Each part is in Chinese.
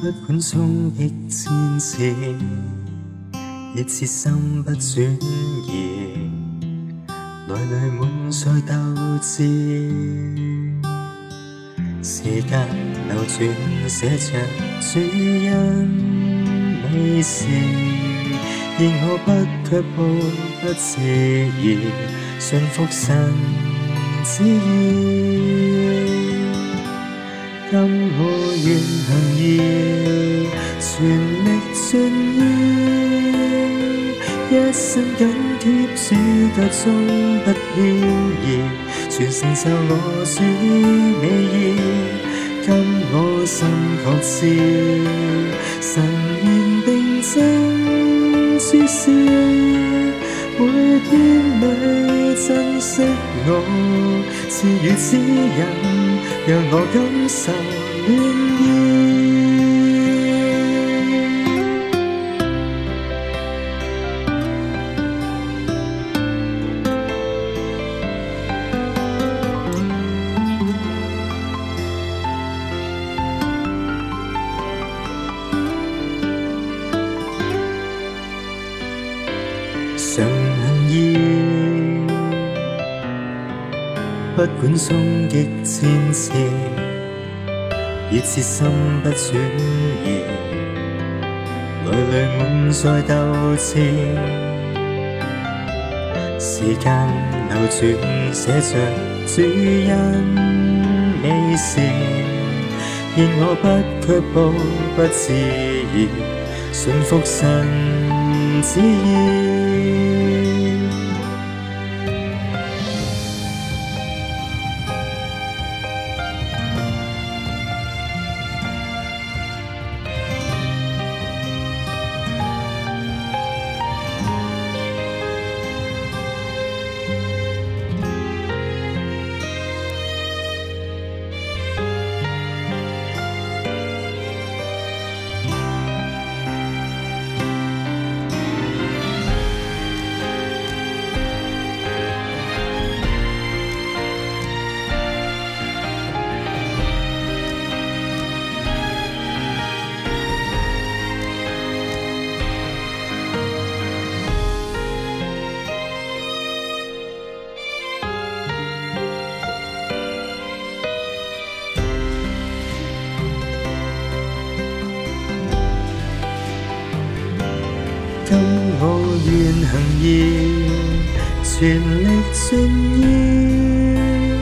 不管衝擊千次，熱切心不轉移，內裏滿載鬥志。時間流轉，寫着主恩美事，應我不卻步，不自疑，信服神旨意。今我愿行意，全力尽邀。一生紧贴主脚踪不飘移，全承受我主美意。给我心狂笑，神言定真说说，每天每珍惜我，赐予指引。让我感受暖意。不管衝擊千次，亦是心不轉移，內裏滿載鬥志。時間流轉，寫着主恩美事，愿我不卻步，不迟疑，信服神旨意。今我愿行意，全力尽意，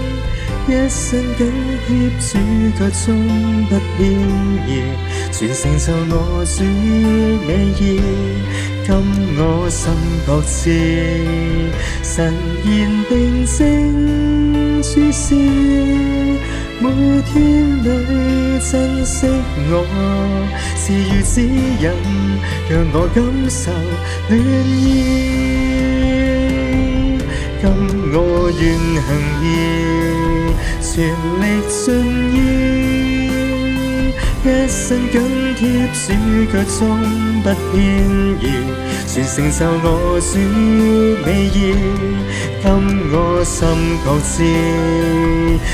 一生紧贴主，脚中不偏移，全承受我主美意。今我心国志，神言定胜注视，每天里。珍惜我，是如指引，让我感受暖意。今我愿行意，全力尽意，一生紧贴主脚中不偏移，全承受我主美意。今我心告知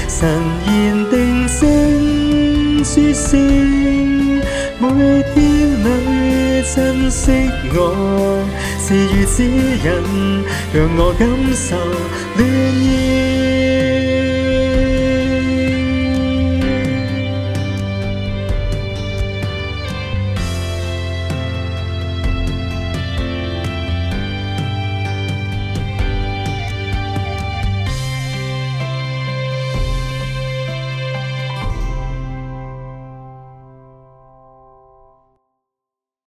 神意。每天里珍惜我，是如此忍让我感受暖意。